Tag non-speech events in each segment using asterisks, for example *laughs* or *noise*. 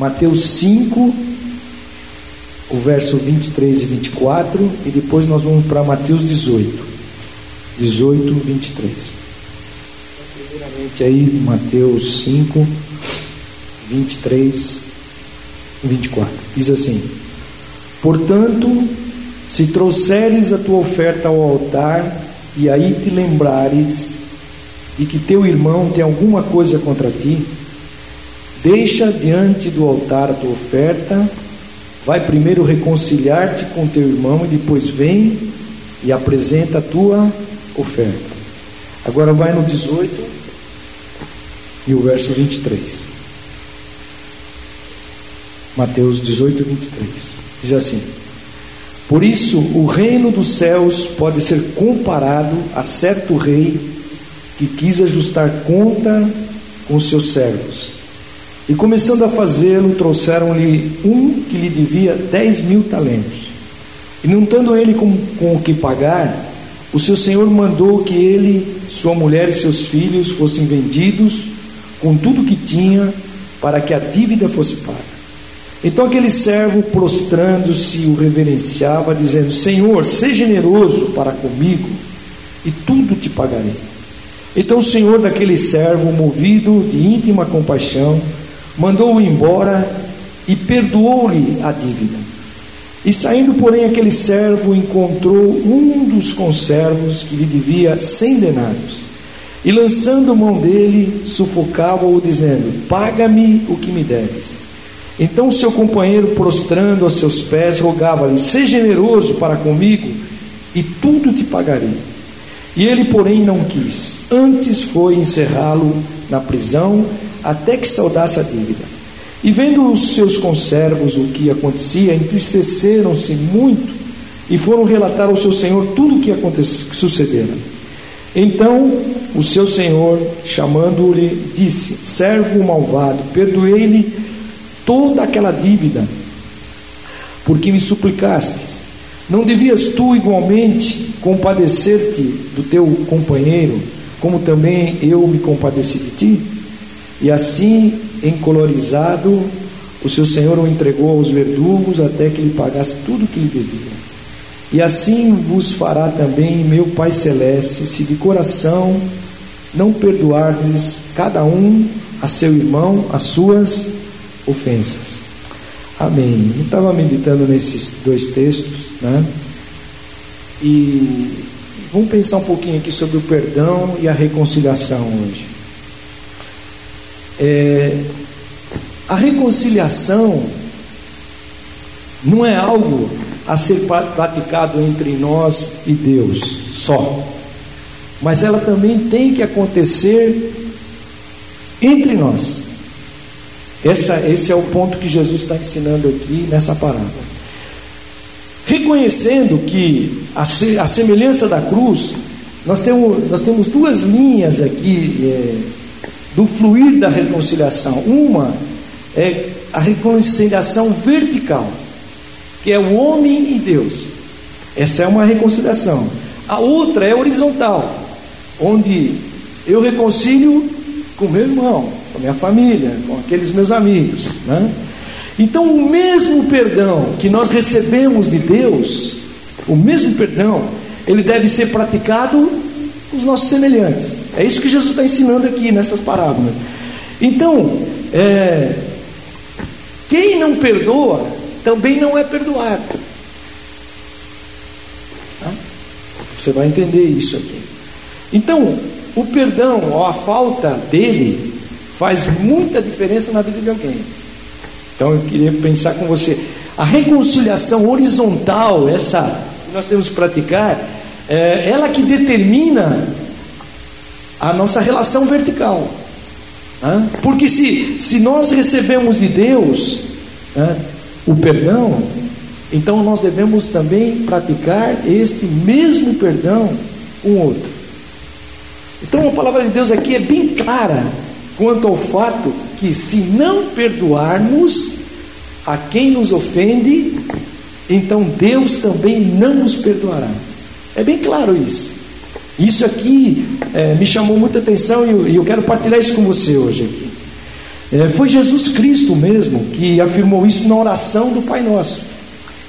Mateus 5, o verso 23 e 24, e depois nós vamos para Mateus 18. 18, 23. Primeiramente aí, Mateus 5, 23 e 24. Diz assim: Portanto, se trouxeres a tua oferta ao altar, e aí te lembrares de que teu irmão tem alguma coisa contra ti, deixa diante do altar a tua oferta, vai primeiro reconciliar-te com teu irmão e depois vem e apresenta a tua oferta. Agora vai no 18 e o verso 23. Mateus 18, 23. Diz assim: Por isso o reino dos céus pode ser comparado a certo rei que quis ajustar conta com seus servos. E começando a fazê-lo, trouxeram-lhe um que lhe devia dez mil talentos. E não tendo ele com, com o que pagar, o seu senhor mandou que ele, sua mulher e seus filhos fossem vendidos com tudo que tinha, para que a dívida fosse paga. Então aquele servo, prostrando-se, o reverenciava, dizendo: Senhor, seja generoso para comigo, e tudo te pagarei. Então o senhor daquele servo, movido de íntima compaixão, mandou-o embora e perdoou-lhe a dívida. E saindo, porém, aquele servo encontrou um dos conservos que lhe devia cem denários. E lançando mão dele, sufocava-o, dizendo: Paga-me o que me deves. Então seu companheiro, prostrando a seus pés, rogava-lhe: Seja generoso para comigo, e tudo te pagarei. E ele, porém, não quis. Antes foi encerrá-lo na prisão, até que saudasse a dívida. E vendo os seus conservos o que acontecia, entristeceram-se muito e foram relatar ao seu senhor tudo o que sucedera. Então o seu senhor, chamando-lhe, disse: Servo malvado, perdoei-lhe toda aquela dívida, porque me suplicaste. Não devias tu igualmente compadecer-te do teu companheiro, como também eu me compadeci de ti? E assim encolorizado, o seu senhor o entregou aos verdugos até que lhe pagasse tudo o que lhe devia. E assim vos fará também meu Pai Celeste, se de coração não perdoardes cada um a seu irmão as suas ofensas. Amém. Eu estava meditando nesses dois textos, né? E vamos pensar um pouquinho aqui sobre o perdão e a reconciliação hoje. É, a reconciliação não é algo a ser praticado entre nós e Deus só, mas ela também tem que acontecer entre nós. Essa, esse é o ponto que Jesus está ensinando aqui nessa parábola. Reconhecendo que a, a semelhança da cruz, nós temos, nós temos duas linhas aqui. É, do fluir da reconciliação. Uma é a reconciliação vertical, que é o homem e Deus. Essa é uma reconciliação. A outra é horizontal, onde eu reconcilio com meu irmão, com minha família, com aqueles meus amigos. Né? Então, o mesmo perdão que nós recebemos de Deus, o mesmo perdão, ele deve ser praticado com os nossos semelhantes. É isso que Jesus está ensinando aqui nessas parábolas. Então, é, quem não perdoa também não é perdoado. Tá? Você vai entender isso aqui. Então, o perdão ou a falta dele faz muita diferença na vida de alguém. Então, eu queria pensar com você. A reconciliação horizontal, essa que nós temos que praticar, é ela que determina a nossa relação vertical. Né? Porque se, se nós recebemos de Deus né, o perdão, então nós devemos também praticar este mesmo perdão o outro. Então a palavra de Deus aqui é bem clara quanto ao fato que se não perdoarmos a quem nos ofende, então Deus também não nos perdoará. É bem claro isso. Isso aqui é, me chamou muita atenção e eu, eu, quero partilhar isso com você hoje aqui. É, foi Jesus Cristo mesmo que afirmou isso na oração do Pai Nosso.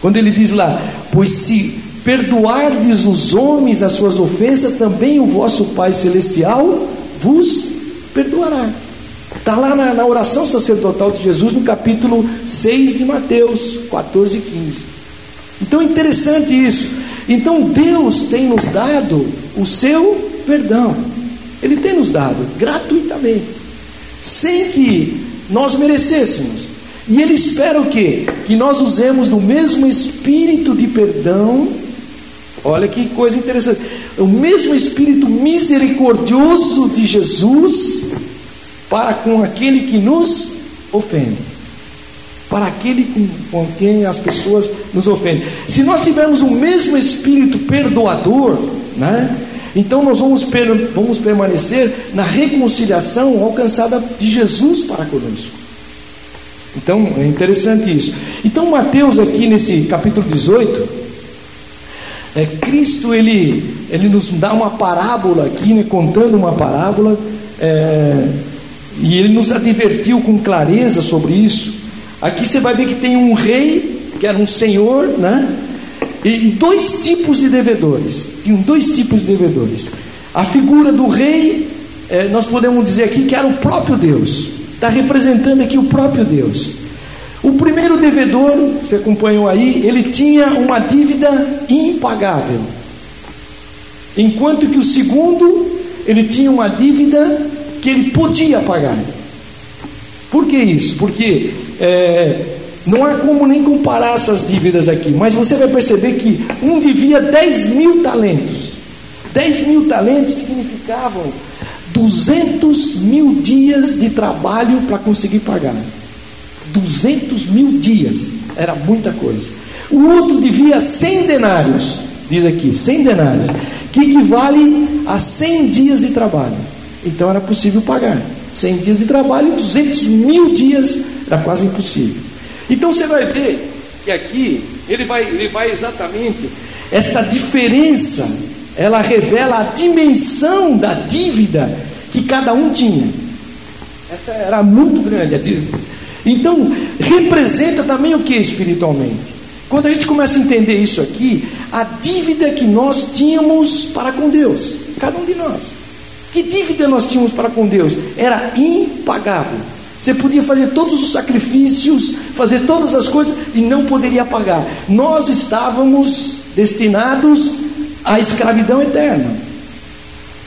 Quando ele diz lá: Pois se perdoardes os homens as suas ofensas, também o vosso Pai Celestial vos perdoará. Está lá na, na, oração sacerdotal de Jesus, no capítulo 6 de Mateus 14 e 15. Então é interessante isso. Então Deus tem nos dado o seu perdão. Ele tem nos dado gratuitamente, sem que nós merecêssemos. E Ele espera o quê? Que nós usemos do mesmo espírito de perdão. Olha que coisa interessante. O mesmo espírito misericordioso de Jesus para com aquele que nos ofende para aquele com, com quem as pessoas nos ofendem. Se nós tivermos o mesmo espírito perdoador, né? Então nós vamos, per, vamos permanecer na reconciliação alcançada de Jesus para conosco. Então é interessante isso. Então Mateus aqui nesse capítulo 18, é, Cristo ele, ele nos dá uma parábola aqui, né, contando uma parábola, é, e ele nos advertiu com clareza sobre isso. Aqui você vai ver que tem um rei, que era um senhor, né? E dois tipos de devedores. Tinham dois tipos de devedores. A figura do rei, é, nós podemos dizer aqui que era o próprio Deus. Está representando aqui o próprio Deus. O primeiro devedor, você acompanhou aí, ele tinha uma dívida impagável. Enquanto que o segundo, ele tinha uma dívida que ele podia pagar. Por que isso? Porque é, não há como nem comparar essas dívidas aqui, mas você vai perceber que um devia 10 mil talentos. 10 mil talentos significavam 200 mil dias de trabalho para conseguir pagar. 200 mil dias, era muita coisa. O outro devia 100 denários, diz aqui, 100 denários, que equivale a 100 dias de trabalho. Então era possível pagar. 100 dias de trabalho, 200 mil dias Está quase impossível. Então você vai ver que aqui ele vai, ele vai exatamente esta diferença, ela revela a dimensão da dívida que cada um tinha. Essa era muito grande a dívida. Então, representa também o que espiritualmente? Quando a gente começa a entender isso aqui, a dívida que nós tínhamos para com Deus, cada um de nós. Que dívida nós tínhamos para com Deus? Era impagável. Você podia fazer todos os sacrifícios, fazer todas as coisas e não poderia pagar. Nós estávamos destinados à escravidão eterna.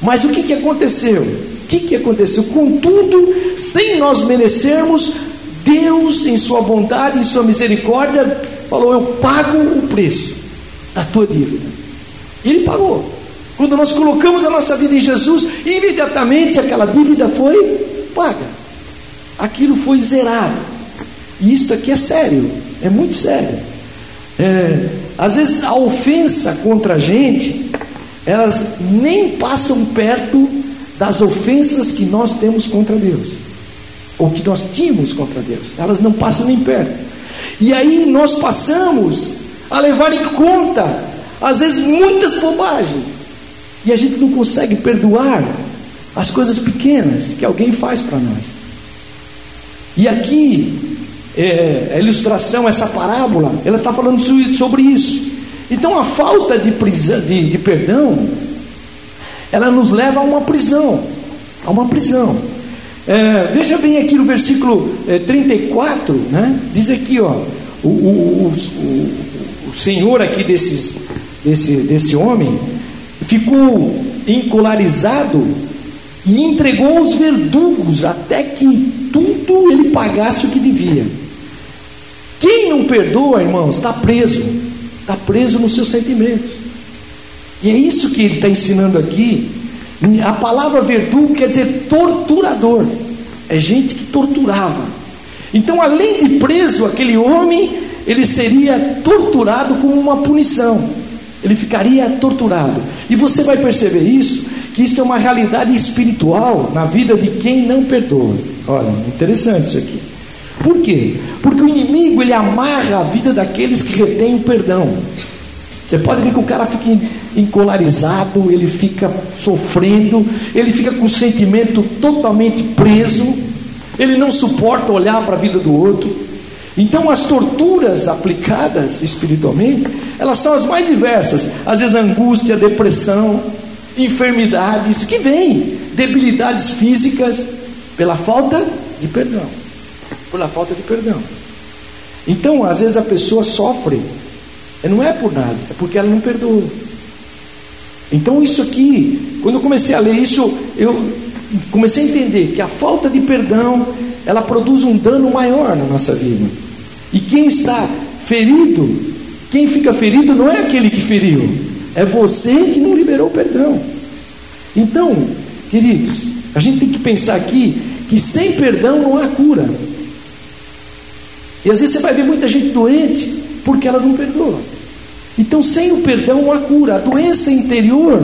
Mas o que, que aconteceu? O que, que aconteceu? Contudo, sem nós merecermos, Deus, em Sua bondade e Sua misericórdia, falou: Eu pago o preço da tua dívida. E Ele pagou. Quando nós colocamos a nossa vida em Jesus, imediatamente aquela dívida foi paga aquilo foi zerado. E isso aqui é sério, é muito sério. É, às vezes a ofensa contra a gente, elas nem passam perto das ofensas que nós temos contra Deus, ou que nós tínhamos contra Deus, elas não passam nem perto. E aí nós passamos a levar em conta, às vezes, muitas bobagens, e a gente não consegue perdoar as coisas pequenas que alguém faz para nós. E aqui, é, a ilustração, essa parábola, ela está falando sobre isso. Então, a falta de, prisão, de, de perdão, ela nos leva a uma prisão, a uma prisão. É, veja bem aqui no versículo é, 34, né? diz aqui, ó, o, o, o, o senhor aqui desses, desse, desse homem ficou encolarizado e entregou os verdugos até que tudo ele pagasse o que devia. Quem não perdoa, irmãos, está preso, está preso nos seus sentimentos. E é isso que ele está ensinando aqui. A palavra verdugo quer dizer torturador, é gente que torturava. Então, além de preso, aquele homem, ele seria torturado como uma punição, ele ficaria torturado. E você vai perceber isso que isso é uma realidade espiritual na vida de quem não perdoa. Olha, interessante isso aqui. Por quê? Porque o inimigo ele amarra a vida daqueles que retêm o perdão. Você pode ver que o cara fica encolarizado, ele fica sofrendo, ele fica com o sentimento totalmente preso. ele não suporta olhar para a vida do outro. Então, as torturas aplicadas espiritualmente, elas são as mais diversas. Às vezes, angústia, depressão, enfermidades que vêm, debilidades físicas, pela falta de perdão. Pela falta de perdão. Então, às vezes, a pessoa sofre, não é por nada, é porque ela não perdoou. Então, isso aqui, quando eu comecei a ler isso, eu comecei a entender que a falta de perdão ela produz um dano maior na nossa vida. E quem está ferido, quem fica ferido não é aquele que feriu, é você que não liberou o perdão. Então, queridos, a gente tem que pensar aqui que sem perdão não há cura. E às vezes você vai ver muita gente doente porque ela não perdoa. Então, sem o perdão não há cura. A doença interior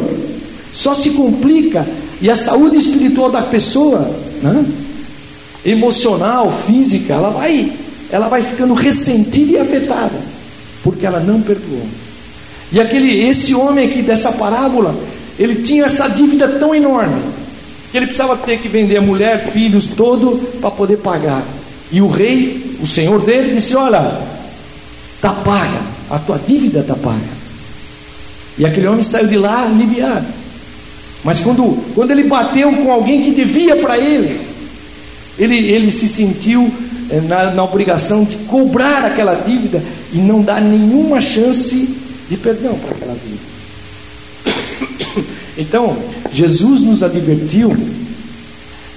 só se complica e a saúde espiritual da pessoa, né? emocional, física, ela vai ela vai ficando ressentida e afetada, porque ela não perdoou. E aquele, esse homem aqui dessa parábola, ele tinha essa dívida tão enorme, que ele precisava ter que vender a mulher, filhos, todo, para poder pagar. E o rei, o senhor dele, disse: Olha, está paga, a tua dívida está paga. E aquele homem saiu de lá aliviado. Mas quando, quando ele bateu com alguém que devia para ele, ele, ele se sentiu é, na, na obrigação de cobrar aquela dívida e não dar nenhuma chance de perdão para aquela dívida. *coughs* Então, Jesus nos advertiu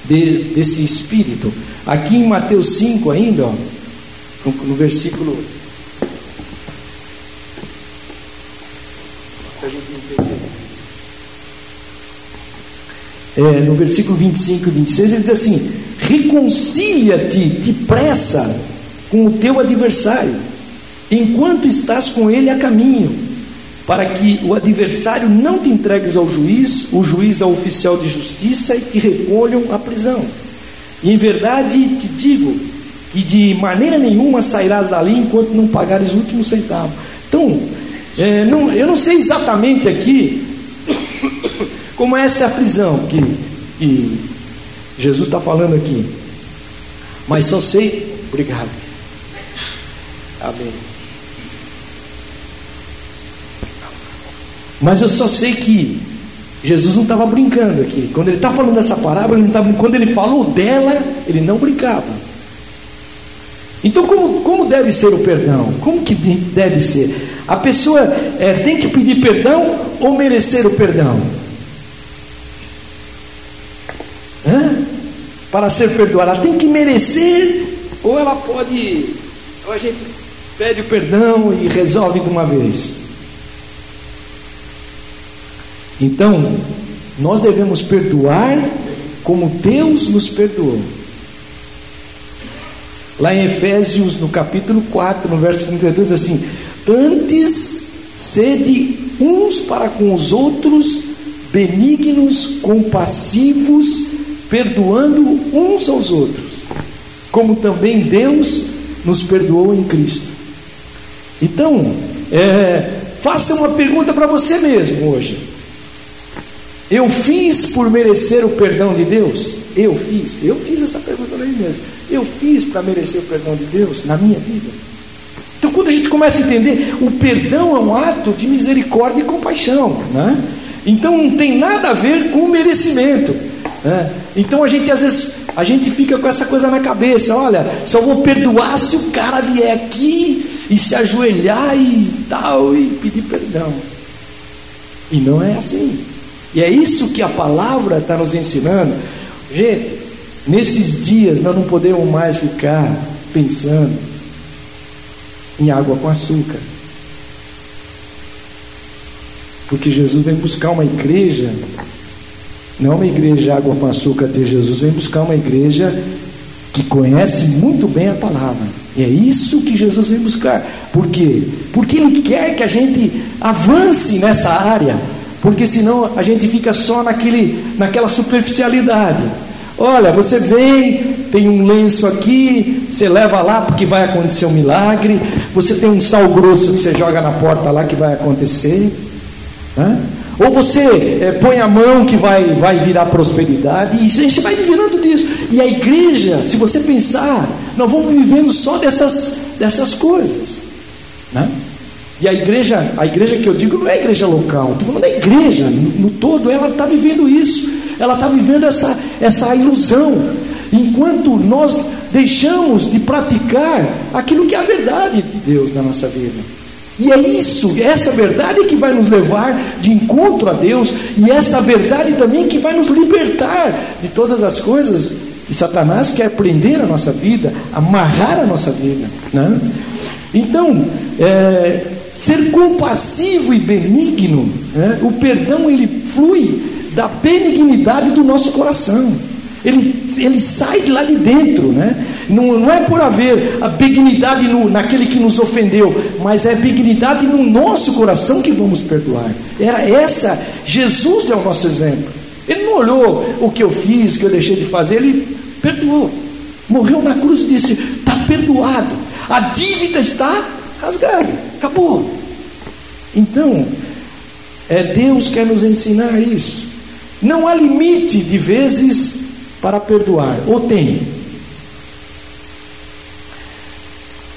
de, desse espírito. Aqui em Mateus 5, ainda, ó, no, no versículo. É, no versículo 25 e 26, ele diz assim: reconcilia-te depressa com o teu adversário, enquanto estás com ele a caminho, para que o adversário não te entregues ao juiz, o juiz ao oficial de justiça e te recolham à prisão. E em verdade te digo que de maneira nenhuma sairás dali enquanto não pagares o último centavo. Então, é, não, eu não sei exatamente aqui *coughs* como é esta prisão que, que Jesus está falando aqui. Mas só sei. Obrigado. Amém. Mas eu só sei que Jesus não estava brincando aqui. Quando ele está falando dessa parábola, ele não tava, quando ele falou dela, ele não brincava. Então, como, como deve ser o perdão? Como que deve ser? A pessoa é, tem que pedir perdão ou merecer o perdão? Hã? Para ser perdoada, ela tem que merecer, ou ela pode, ou a gente pede o perdão e resolve de uma vez. Então, nós devemos perdoar como Deus nos perdoou. Lá em Efésios, no capítulo 4, no verso 32, diz assim: Antes sede uns para com os outros, benignos, compassivos, perdoando uns aos outros, como também Deus nos perdoou em Cristo. Então, é, faça uma pergunta para você mesmo hoje. Eu fiz por merecer o perdão de Deus? Eu fiz. Eu fiz essa pergunta mim mesmo. Eu fiz para merecer o perdão de Deus na minha vida? Então, quando a gente começa a entender, o perdão é um ato de misericórdia e compaixão. Né? Então, não tem nada a ver com o merecimento. É. Então a gente às vezes a gente fica com essa coisa na cabeça, olha, só vou perdoar se o cara vier aqui e se ajoelhar e tal e pedir perdão. E não é assim. E é isso que a palavra está nos ensinando. Gente, nesses dias nós não podemos mais ficar pensando em água com açúcar. Porque Jesus vem buscar uma igreja não é uma igreja água com açúcar de Jesus, vem buscar uma igreja que conhece muito bem a palavra. E é isso que Jesus vem buscar. Por quê? Porque Ele quer que a gente avance nessa área. Porque senão a gente fica só naquele, naquela superficialidade. Olha, você vem, tem um lenço aqui, você leva lá porque vai acontecer um milagre. Você tem um sal grosso que você joga na porta lá que vai acontecer. Né? Ou você é, põe a mão que vai, vai virar prosperidade, e a gente vai virando disso. E a igreja, se você pensar, nós vamos vivendo só dessas, dessas coisas. Né? E a igreja, a igreja que eu digo não é igreja local, estou falando da igreja, no, no todo, ela está vivendo isso, ela está vivendo essa, essa ilusão. Enquanto nós deixamos de praticar aquilo que é a verdade de Deus na nossa vida. E é isso, essa verdade que vai nos levar de encontro a Deus, e essa verdade também que vai nos libertar de todas as coisas que Satanás quer prender a nossa vida, amarrar a nossa vida. Né? Então, é, ser compassivo e benigno, né? o perdão ele flui da benignidade do nosso coração. Ele, ele sai de lá de dentro, né? Não, não é por haver a benignidade no, naquele que nos ofendeu, mas é benignidade no nosso coração que vamos perdoar. Era essa, Jesus é o nosso exemplo. Ele não olhou o que eu fiz, o que eu deixei de fazer, ele perdoou. Morreu na cruz e disse: está perdoado, a dívida está rasgada, acabou. Então, é Deus que quer nos ensinar isso. Não há limite de vezes para perdoar, ou tem?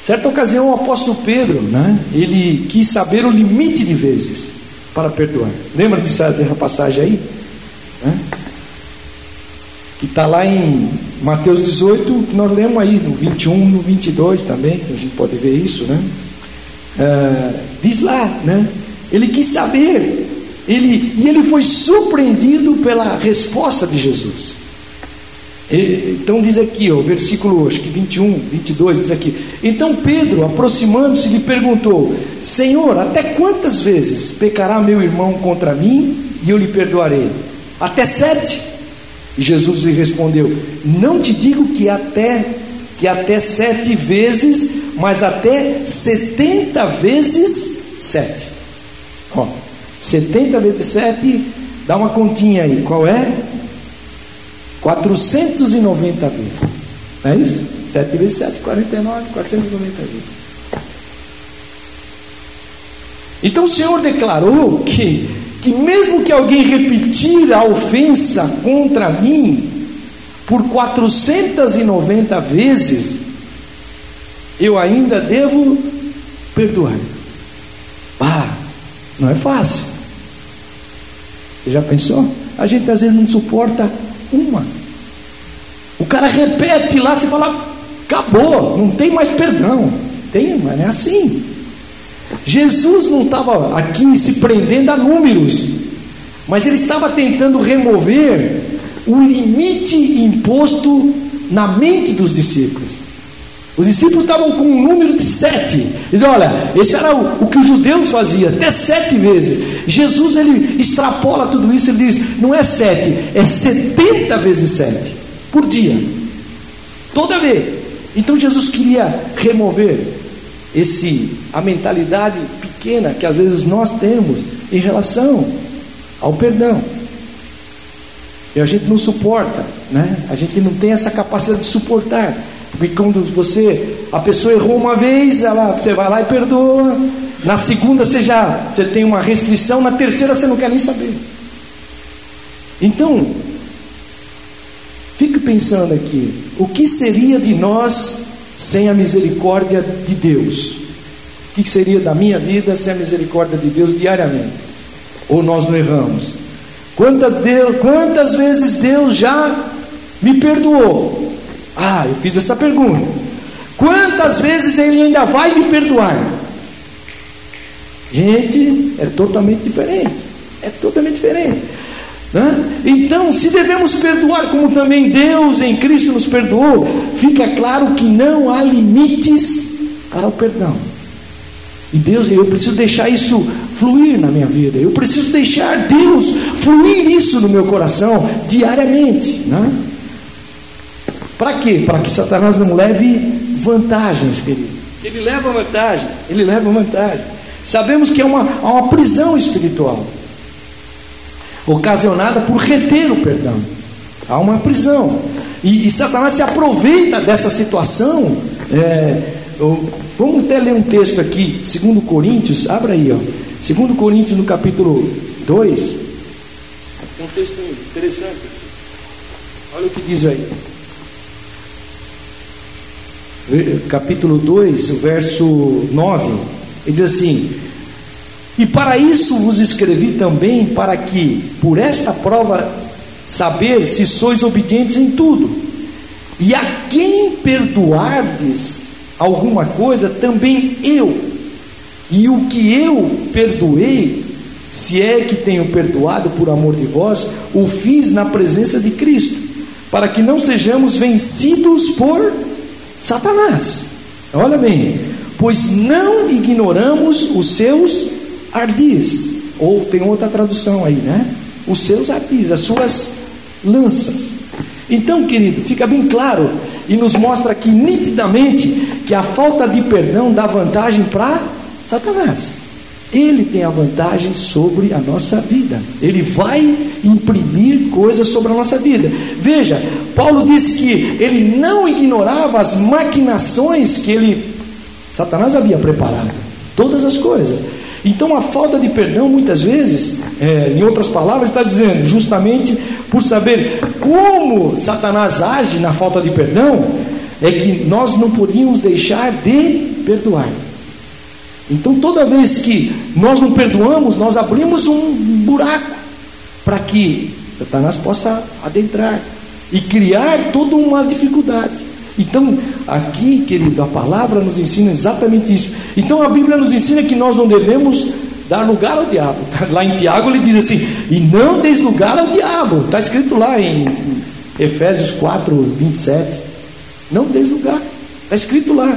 Certa ocasião, o apóstolo Pedro, né, ele quis saber o limite de vezes para perdoar. Lembra dessa, dessa passagem aí? Né? Que está lá em Mateus 18, que nós lemos aí, no 21, no 22 também, que a gente pode ver isso, né? Uh, diz lá, né? Ele quis saber, ele, e ele foi surpreendido pela resposta de Jesus. Então diz aqui, o versículo acho que 21, 22, diz aqui. Então Pedro, aproximando-se, lhe perguntou: Senhor, até quantas vezes pecará meu irmão contra mim e eu lhe perdoarei? Até sete? E Jesus lhe respondeu: Não te digo que até que até sete vezes, mas até setenta vezes sete. Ó, setenta vezes sete, dá uma continha aí. Qual é? 490 vezes. Não é isso? 7 vezes 7, 49, 490 vezes. Então o Senhor declarou que, que mesmo que alguém repetir a ofensa contra mim por 490 vezes, eu ainda devo perdoar. Ah, não é fácil. Você já pensou? A gente às vezes não suporta uma. O cara repete lá, você fala, acabou, não tem mais perdão. Tem, mas é assim. Jesus não estava aqui se prendendo a números, mas ele estava tentando remover o limite imposto na mente dos discípulos. Os discípulos estavam com um número de sete. Eles olha, esse era o, o, que os judeus faziam, até sete vezes. Jesus ele extrapola tudo isso, ele diz: não é sete, é setenta vezes sete por dia, toda vez. Então Jesus queria remover esse a mentalidade pequena que às vezes nós temos em relação ao perdão. E a gente não suporta, né? A gente não tem essa capacidade de suportar. Porque quando você, a pessoa errou uma vez, ela, você vai lá e perdoa. Na segunda você já você tem uma restrição, na terceira você não quer nem saber. Então, fique pensando aqui, o que seria de nós sem a misericórdia de Deus? O que seria da minha vida sem a misericórdia de Deus diariamente? Ou nós não erramos? Quantas, Deus, quantas vezes Deus já me perdoou? Ah, eu fiz essa pergunta. Quantas vezes ele ainda vai me perdoar? Gente, é totalmente diferente. É totalmente diferente. Né? Então, se devemos perdoar como também Deus em Cristo nos perdoou, fica claro que não há limites para o perdão. E Deus, eu preciso deixar isso fluir na minha vida. Eu preciso deixar Deus fluir isso no meu coração diariamente. Né? Para quê? Para que Satanás não leve vantagens, querido. Ele leva vantagem, ele leva vantagem. Sabemos que é uma, uma prisão espiritual, ocasionada por reter o perdão. Há uma prisão. E, e Satanás se aproveita dessa situação. É, vamos até ler um texto aqui, 2 Coríntios, abra aí, ó. 2 Coríntios no capítulo 2, tem um texto interessante. Olha o que diz aí. Capítulo 2, o verso 9. Ele diz assim: E para isso vos escrevi também, para que, por esta prova, saber se sois obedientes em tudo. E a quem perdoardes alguma coisa, também eu. E o que eu perdoei, se é que tenho perdoado por amor de vós, o fiz na presença de Cristo, para que não sejamos vencidos por Satanás. Olha bem, pois não ignoramos os seus ardis, ou tem outra tradução aí, né? Os seus ardis, as suas lanças. Então, querido, fica bem claro e nos mostra aqui nitidamente que a falta de perdão dá vantagem para Satanás. Ele tem a vantagem sobre a nossa vida. Ele vai imprimir coisas sobre a nossa vida. Veja, Paulo disse que ele não ignorava as maquinações que ele, Satanás havia preparado. Todas as coisas. Então a falta de perdão, muitas vezes, é, em outras palavras, está dizendo, justamente por saber como Satanás age na falta de perdão, é que nós não podíamos deixar de perdoar. Então toda vez que nós não perdoamos, nós abrimos um buraco para que Satanás possa adentrar e criar toda uma dificuldade. Então, aqui, querido, a palavra nos ensina exatamente isso. Então, a Bíblia nos ensina que nós não devemos dar lugar ao diabo. *laughs* Lá em Tiago ele diz assim: e não des lugar ao diabo. Está escrito lá em Efésios 4, 27. Não des lugar. Está escrito lá.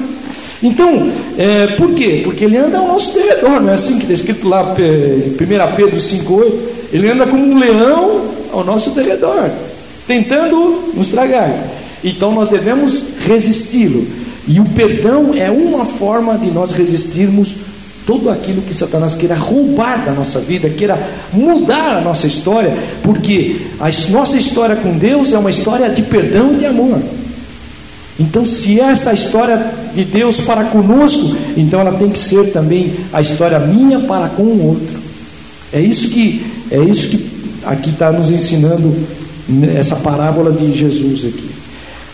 Então, é, por quê? Porque ele anda ao nosso derredor, não é assim que está escrito lá em 1 Pedro 5,8? Ele anda como um leão ao nosso derredor, tentando nos tragar. Então nós devemos resisti-lo. E o perdão é uma forma de nós resistirmos tudo aquilo que Satanás queira roubar da nossa vida, queira mudar a nossa história, porque a nossa história com Deus é uma história de perdão e de amor. Então, se essa história de Deus para conosco, então ela tem que ser também a história minha para com o outro. É isso que é isso que aqui está nos ensinando essa parábola de Jesus aqui.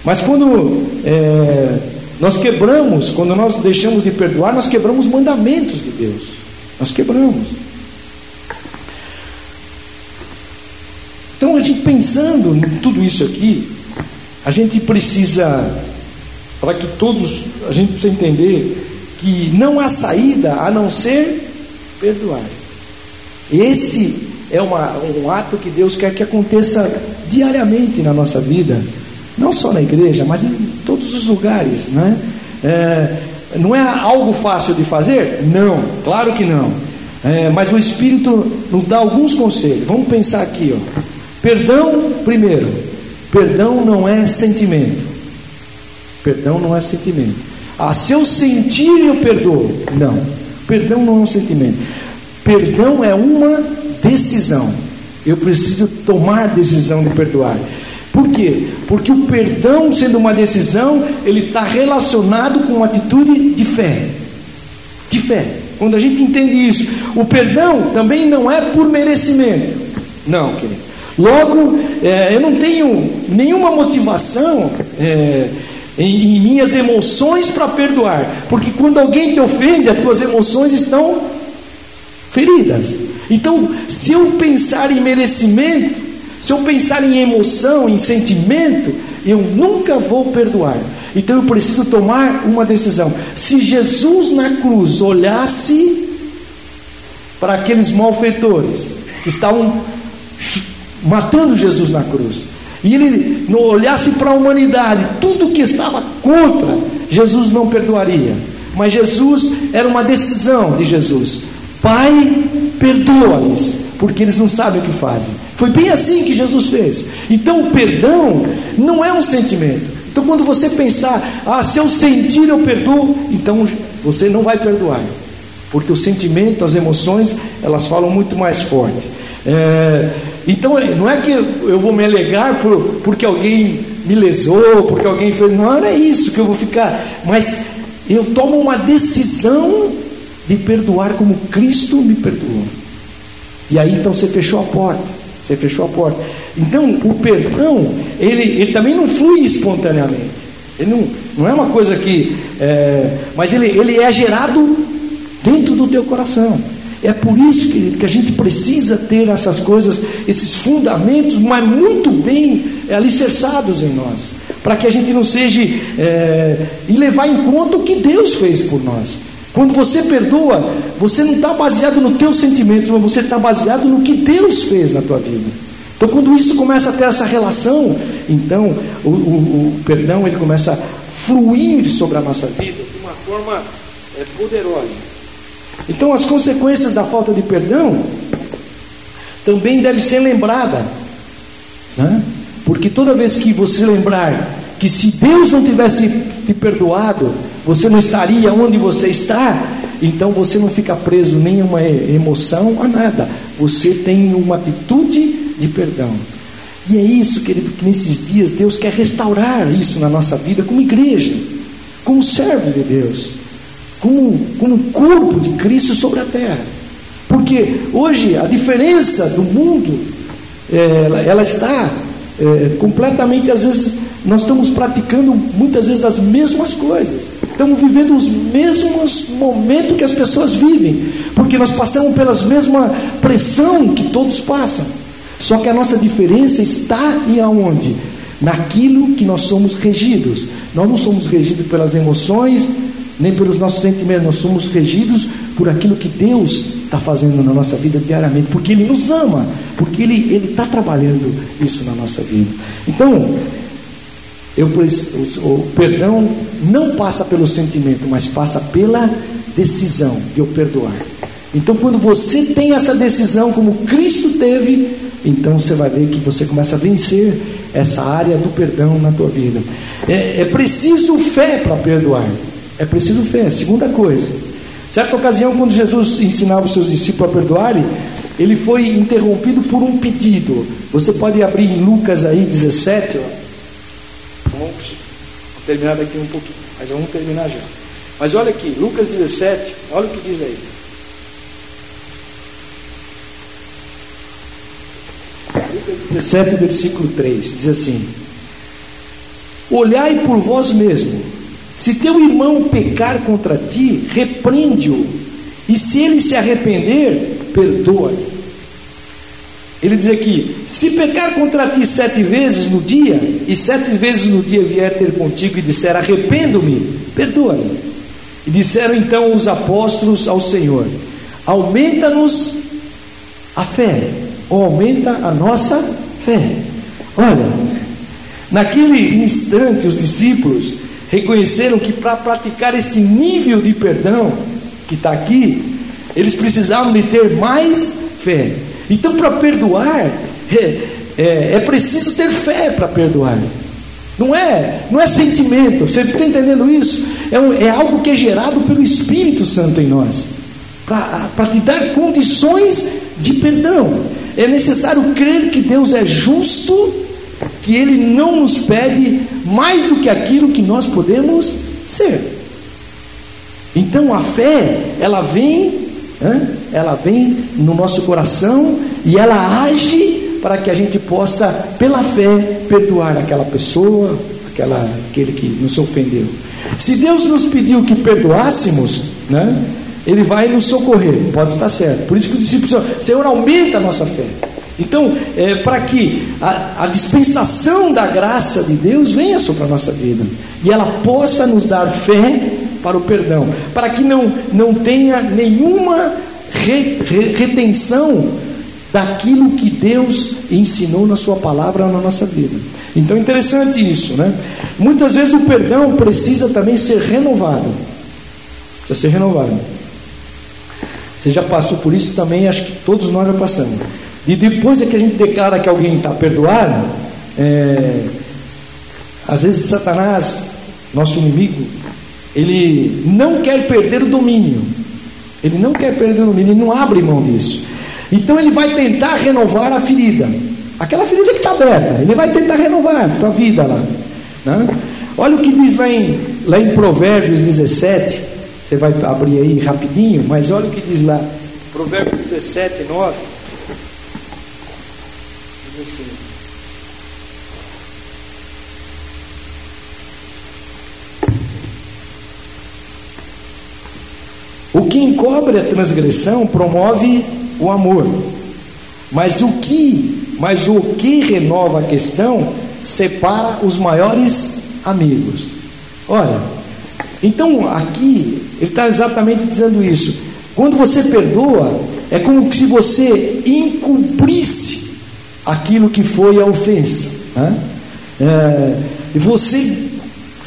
Mas quando é, nós quebramos, quando nós deixamos de perdoar, nós quebramos mandamentos de Deus. Nós quebramos. Então, a gente pensando em tudo isso aqui, a gente precisa, para que todos, a gente precisa entender que não há saída a não ser perdoar. Esse é uma, um ato que Deus quer que aconteça diariamente na nossa vida não só na igreja, mas em todos os lugares, né? É, não é algo fácil de fazer? Não, claro que não. É, mas o Espírito nos dá alguns conselhos. Vamos pensar aqui, ó. Perdão, primeiro. Perdão não é sentimento. Perdão não é sentimento. Ah, se eu sentir, eu perdoo. Não. Perdão não é um sentimento. Perdão é uma decisão. Eu preciso tomar decisão de perdoar. Por quê? Porque o perdão, sendo uma decisão, ele está relacionado com uma atitude de fé. De fé. Quando a gente entende isso, o perdão também não é por merecimento. Não, querido. Logo, é, eu não tenho nenhuma motivação é, em, em minhas emoções para perdoar. Porque quando alguém te ofende, as tuas emoções estão feridas. Então, se eu pensar em merecimento, se eu pensar em emoção, em sentimento, eu nunca vou perdoar. Então eu preciso tomar uma decisão. Se Jesus na cruz olhasse para aqueles malfeitores que estavam matando Jesus na cruz, e ele olhasse para a humanidade, tudo que estava contra, Jesus não perdoaria. Mas Jesus era uma decisão de Jesus. Pai, perdoa-lhes, porque eles não sabem o que fazem. Foi bem assim que Jesus fez. Então, o perdão não é um sentimento. Então, quando você pensar, ah, se eu sentir, eu perdoo, então você não vai perdoar. Porque o sentimento, as emoções, elas falam muito mais forte. É, então, não é que eu vou me alegar por, porque alguém me lesou, porque alguém fez. Não, não é isso que eu vou ficar. Mas eu tomo uma decisão de perdoar como Cristo me perdoou. E aí então você fechou a porta. Você fechou a porta. Então o perdão, ele, ele também não flui espontaneamente. Ele não, não é uma coisa que. É, mas ele, ele é gerado dentro do teu coração. É por isso, querido, que a gente precisa ter essas coisas, esses fundamentos, mas muito bem alicerçados em nós, para que a gente não seja é, e levar em conta o que Deus fez por nós. Quando você perdoa, você não está baseado no teu sentimento, mas você está baseado no que Deus fez na tua vida. Então, quando isso começa a ter essa relação, então o, o, o perdão ele começa a fluir sobre a nossa vida de uma forma é, poderosa. Então, as consequências da falta de perdão também devem ser lembradas, né? porque toda vez que você lembrar que se Deus não tivesse te perdoado, você não estaria onde você está, então você não fica preso nem a uma emoção, a nada. Você tem uma atitude de perdão. E é isso, querido, que nesses dias Deus quer restaurar isso na nossa vida como igreja, como servo de Deus como, como corpo de Cristo sobre a terra. Porque hoje a diferença do mundo, é, ela, ela, está é, completamente, às vezes, nós estamos praticando muitas vezes as mesmas coisas. Estamos vivendo os mesmos momentos que as pessoas vivem, porque nós passamos pelas mesma pressão que todos passam. Só que a nossa diferença está em aonde? Naquilo que nós somos regidos. Nós não somos regidos pelas emoções, nem pelos nossos sentimentos, nós somos regidos por aquilo que Deus está fazendo na nossa vida diariamente, porque Ele nos ama, porque Ele está trabalhando isso na nossa vida. Então, eu, o perdão não passa pelo sentimento, mas passa pela decisão de eu perdoar. Então, quando você tem essa decisão, como Cristo teve, então você vai ver que você começa a vencer essa área do perdão na tua vida. É, é preciso fé para perdoar. É preciso fé. Segunda coisa. Certa ocasião, quando Jesus ensinava os seus discípulos a perdoarem, ele foi interrompido por um pedido. Você pode abrir em Lucas aí 17, ó. Vamos terminar daqui um pouquinho, mas vamos terminar já. Mas olha aqui, Lucas 17, olha o que diz aí. Lucas 17, versículo 3, diz assim: Olhai por vós mesmos se teu irmão pecar contra ti, repreende-o. E se ele se arrepender, perdoa-lhe. Ele diz aqui: se pecar contra ti sete vezes no dia, e sete vezes no dia vier ter contigo e disser arrependo-me, perdoa-lhe. E disseram então os apóstolos ao Senhor: aumenta-nos a fé, ou aumenta a nossa fé. Olha, naquele instante os discípulos reconheceram que para praticar este nível de perdão que está aqui, eles precisavam de ter mais fé. Então, para perdoar, é, é, é, preciso ter fé para perdoar. Não é, não é sentimento. Você está entendendo isso? É, um, é algo que é gerado pelo Espírito Santo em nós, para te dar condições de perdão. É necessário crer que Deus é justo que Ele não nos pede mais do que aquilo que nós podemos ser. Então a fé, ela vem, né? ela vem no nosso coração e ela age para que a gente possa, pela fé, perdoar aquela pessoa, aquela, aquele que nos ofendeu. Se Deus nos pediu que perdoássemos, né? Ele vai nos socorrer, pode estar certo. Por isso que os discípulos, Senhor, aumenta a nossa fé. Então, é, para que a, a, dispensação da graça de Deus venha sobre a nossa vida e ela possa nos dar fé para o perdão, para que não, não tenha nenhuma re, re, retenção daquilo que Deus ensinou na Sua palavra na nossa vida. Então, interessante isso, né? Muitas vezes o perdão precisa também ser renovado. Precisa ser renovado. Você já passou por isso também, acho que todos nós já passamos. E depois é que a gente declara que alguém está perdoado, é, às vezes Satanás, nosso inimigo, ele não quer perder o domínio. Ele não quer perder o domínio, ele não abre mão disso. Então ele vai tentar renovar a ferida. Aquela ferida que está aberta, ele vai tentar renovar a tua vida lá. Né? Olha o que diz lá em, lá em Provérbios 17. Você vai abrir aí rapidinho, mas olha o que diz lá. Provérbios 17, 9. 16. O que encobre a transgressão promove o amor. Mas o que, mas o que renova a questão separa os maiores amigos. Olha, então aqui ele está exatamente dizendo isso. Quando você perdoa, é como se você encumprisse aquilo que foi a ofensa. Né? É, você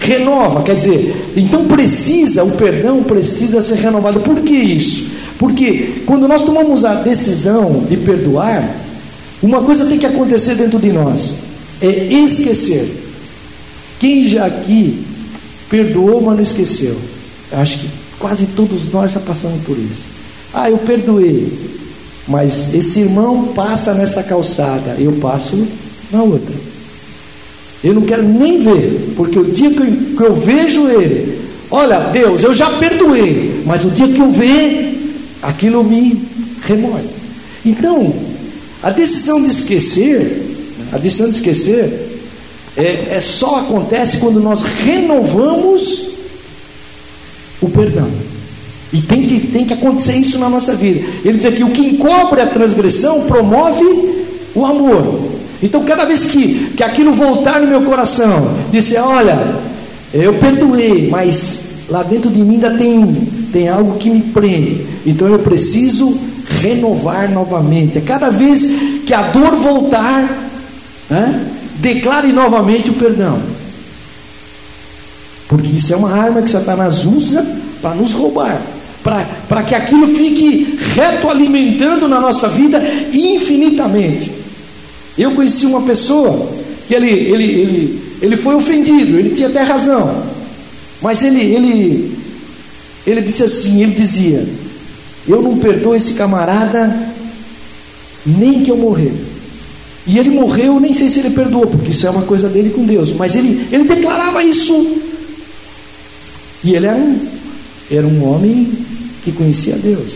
renova, quer dizer, então precisa, o perdão precisa ser renovado. Por que isso? Porque quando nós tomamos a decisão de perdoar, uma coisa tem que acontecer dentro de nós: é esquecer. Quem já aqui perdoou, mas não esqueceu? Acho que quase todos nós já passamos por isso. Ah, eu perdoei, mas esse irmão passa nessa calçada, eu passo na outra. Eu não quero nem ver, porque o dia que eu, que eu vejo ele, olha, Deus, eu já perdoei, mas o dia que eu ver, aquilo me remove. Então, a decisão de esquecer, a decisão de esquecer, é, é só acontece quando nós renovamos o perdão. E tem que, tem que acontecer isso na nossa vida. Ele diz aqui: o que encobre a transgressão promove o amor. Então, cada vez que, que aquilo voltar no meu coração, dizer: Olha, eu perdoei, mas lá dentro de mim ainda tem, tem algo que me prende. Então eu preciso renovar novamente. A cada vez que a dor voltar, né, declare novamente o perdão. Porque isso é uma arma que Satanás usa para nos roubar. Para que aquilo fique retroalimentando na nossa vida infinitamente. Eu conheci uma pessoa que ele, ele, ele, ele foi ofendido, ele tinha até razão. Mas ele, ele, ele disse assim, ele dizia, eu não perdoo esse camarada nem que eu morrer. E ele morreu, nem sei se ele perdoou, porque isso é uma coisa dele com Deus. Mas ele, ele declarava isso. E ele era um, era um homem que conhecia Deus.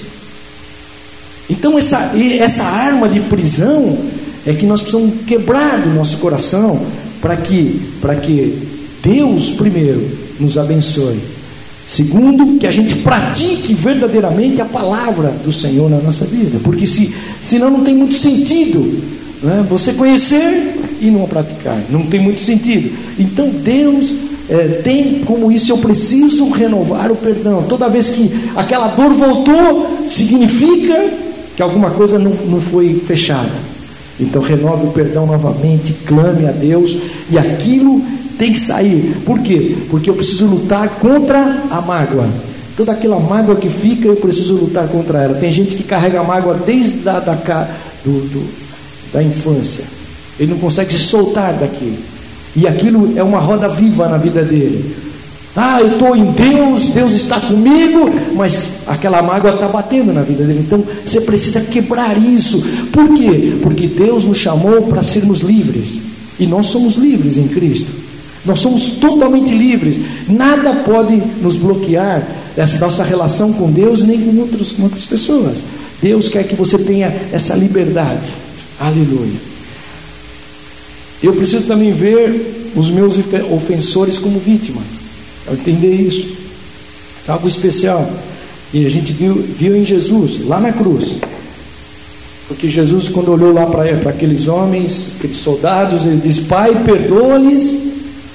Então essa, essa arma de prisão é que nós precisamos quebrar do nosso coração para que, que Deus primeiro nos abençoe Segundo, que a gente pratique verdadeiramente a palavra do Senhor na nossa vida, porque se, senão não tem muito sentido né? você conhecer e não praticar, não tem muito sentido. Então Deus é, tem como isso, eu preciso renovar o perdão. Toda vez que aquela dor voltou, significa que alguma coisa não, não foi fechada. Então renove o perdão novamente, clame a Deus, e aquilo tem que sair. Por quê? Porque eu preciso lutar contra a mágoa. Toda aquela mágoa que fica, eu preciso lutar contra ela. Tem gente que carrega mágoa desde a, da, do, do, da infância. Ele não consegue se soltar daquilo. E aquilo é uma roda viva na vida dele. Ah, eu estou em Deus, Deus está comigo, mas aquela mágoa está batendo na vida dele. Então você precisa quebrar isso. Por quê? Porque Deus nos chamou para sermos livres. E nós somos livres em Cristo. Nós somos totalmente livres. Nada pode nos bloquear essa nossa relação com Deus nem com, outros, com outras pessoas. Deus quer que você tenha essa liberdade. Aleluia. Eu preciso também ver os meus ofensores como vítimas. Eu entender isso. Algo especial. E a gente viu, viu em Jesus, lá na cruz. Porque Jesus, quando olhou lá para aqueles homens, aqueles soldados, ele disse: Pai, perdoa-lhes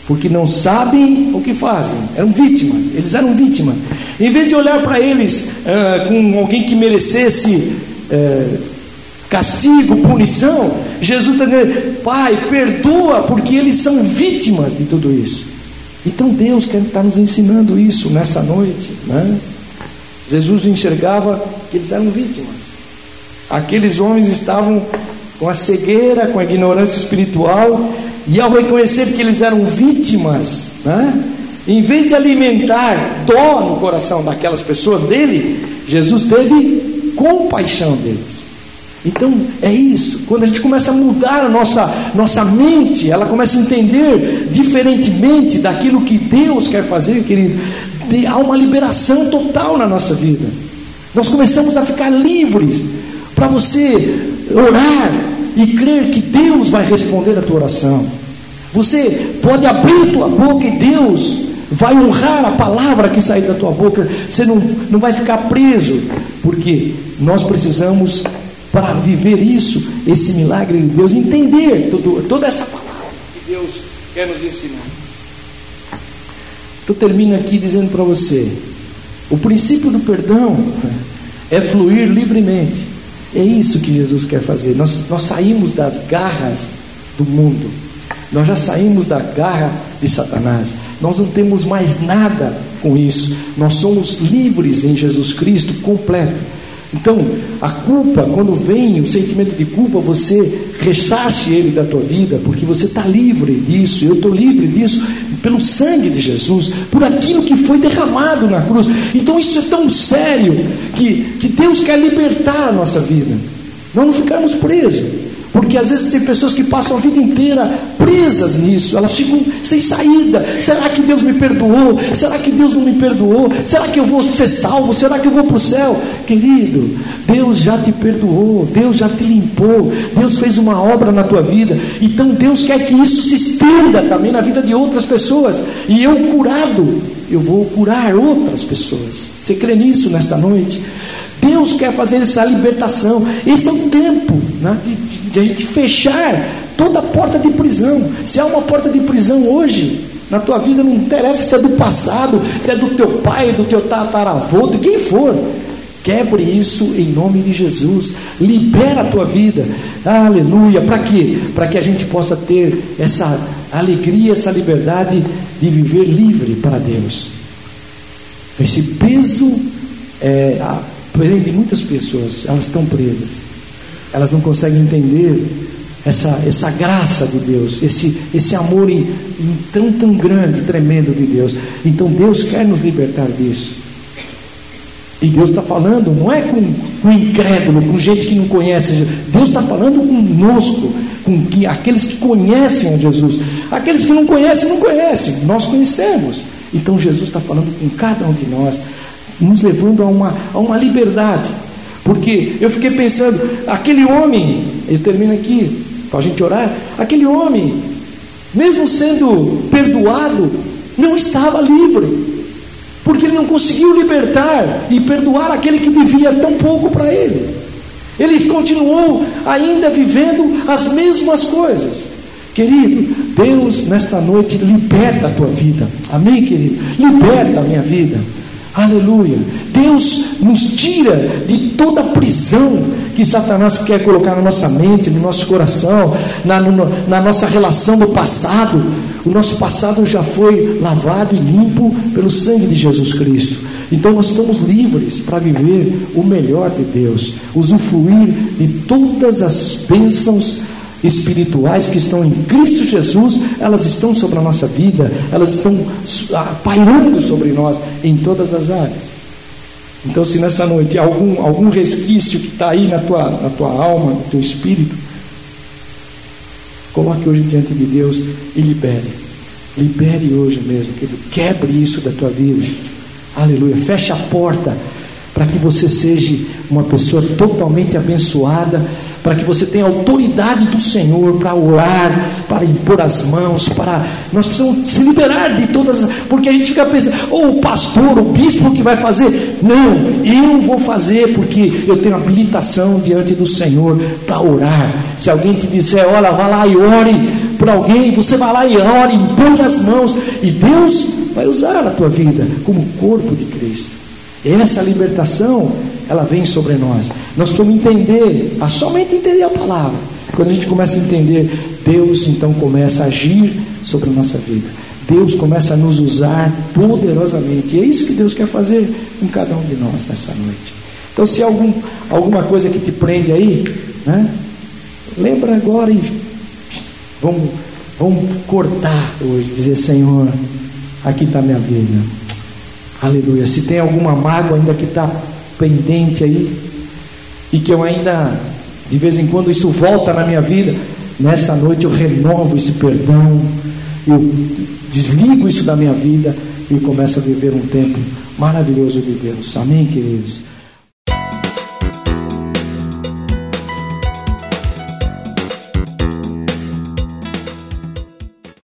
porque não sabem o que fazem. Eram vítimas, eles eram vítimas. Em vez de olhar para eles uh, com alguém que merecesse uh, castigo, punição, Jesus está dizendo: Pai, perdoa, porque eles são vítimas de tudo isso. Então Deus quer estar nos ensinando isso nessa noite. Né? Jesus enxergava que eles eram vítimas. Aqueles homens estavam com a cegueira, com a ignorância espiritual, e ao reconhecer que eles eram vítimas, né, em vez de alimentar dó no coração daquelas pessoas dele, Jesus teve compaixão deles. Então é isso, quando a gente começa a mudar a nossa, nossa mente, ela começa a entender diferentemente daquilo que Deus quer fazer, querido, há uma liberação total na nossa vida. Nós começamos a ficar livres para você orar e crer que Deus vai responder a tua oração. Você pode abrir tua boca e Deus vai honrar a palavra que sair da tua boca. Você não, não vai ficar preso, porque nós precisamos, para viver isso, esse milagre de Deus, entender toda essa palavra que Deus quer nos ensinar. Eu termino aqui dizendo para você: o princípio do perdão é fluir livremente. É isso que Jesus quer fazer. Nós, nós saímos das garras do mundo, nós já saímos da garra de Satanás. Nós não temos mais nada com isso. Nós somos livres em Jesus Cristo completo. Então, a culpa, quando vem o sentimento de culpa, você ressarce ele da tua vida, porque você está livre disso, eu estou livre disso, pelo sangue de Jesus, por aquilo que foi derramado na cruz. Então, isso é tão sério que, que Deus quer libertar a nossa vida, não ficarmos presos. Porque às vezes tem pessoas que passam a vida inteira presas nisso, elas ficam sem saída. Será que Deus me perdoou? Será que Deus não me perdoou? Será que eu vou ser salvo? Será que eu vou para o céu? Querido, Deus já te perdoou, Deus já te limpou, Deus fez uma obra na tua vida. Então Deus quer que isso se estenda também na vida de outras pessoas. E eu curado, eu vou curar outras pessoas. Você crê nisso nesta noite? Deus quer fazer essa libertação. Esse é o tempo né, de, de a gente fechar toda a porta de prisão. Se há uma porta de prisão hoje, na tua vida não interessa se é do passado, se é do teu pai, do teu tataravô, de quem for. Quebre isso em nome de Jesus. Libera a tua vida. Aleluia. Para quê? Para que a gente possa ter essa alegria, essa liberdade de viver livre para Deus. Esse peso é, prende muitas pessoas, elas estão presas. Elas não conseguem entender essa, essa graça de Deus, esse, esse amor em, em tão, tão grande, tremendo de Deus. Então Deus quer nos libertar disso. E Deus está falando, não é com, com incrédulo, com gente que não conhece Deus está falando conosco, com que, aqueles que conhecem a Jesus. Aqueles que não conhecem, não conhecem, nós conhecemos. Então Jesus está falando com cada um de nós nos levando a uma, a uma liberdade. Porque eu fiquei pensando, aquele homem, ele termina aqui, para a gente orar, aquele homem, mesmo sendo perdoado, não estava livre. Porque ele não conseguiu libertar e perdoar aquele que devia tão pouco para ele. Ele continuou ainda vivendo as mesmas coisas. Querido, Deus nesta noite liberta a tua vida. Amém, querido? Liberta a minha vida. Aleluia. Deus nos tira de toda a prisão que Satanás quer colocar na nossa mente, no nosso coração, na, no, na nossa relação do passado. O nosso passado já foi lavado e limpo pelo sangue de Jesus Cristo. Então nós estamos livres para viver o melhor de Deus, usufruir de todas as bênçãos espirituais que estão em Cristo Jesus, elas estão sobre a nossa vida, elas estão ah, pairando sobre nós em todas as áreas. Então, se nessa noite algum, algum resquício que está aí na tua, na tua alma, no teu espírito, coloque hoje diante de Deus e libere. Libere hoje mesmo, querido. Quebre isso da tua vida. Aleluia. Feche a porta para que você seja uma pessoa totalmente abençoada para que você tenha autoridade do Senhor para orar, para impor as mãos, para nós precisamos se liberar de todas, porque a gente fica pensando, ou o pastor, o bispo que vai fazer? Não, eu vou fazer porque eu tenho habilitação diante do Senhor para orar. Se alguém te disser, olha, vá lá e ore por alguém, você vai lá e ore, impõe as mãos e Deus vai usar a tua vida como corpo de Cristo. Essa libertação ela vem sobre nós. Nós precisamos entender, a somente entender a palavra. Quando a gente começa a entender, Deus então começa a agir sobre a nossa vida. Deus começa a nos usar poderosamente. E é isso que Deus quer fazer com cada um de nós nessa noite. Então, se algum, alguma coisa que te prende aí, né, lembra agora e vamos, vamos cortar hoje, dizer: Senhor, aqui está minha vida. Aleluia. Se tem alguma mágoa ainda que está pendente aí, e que eu ainda, de vez em quando, isso volta na minha vida, nessa noite eu renovo esse perdão, eu desligo isso da minha vida e começo a viver um tempo maravilhoso de Deus. Amém, queridos?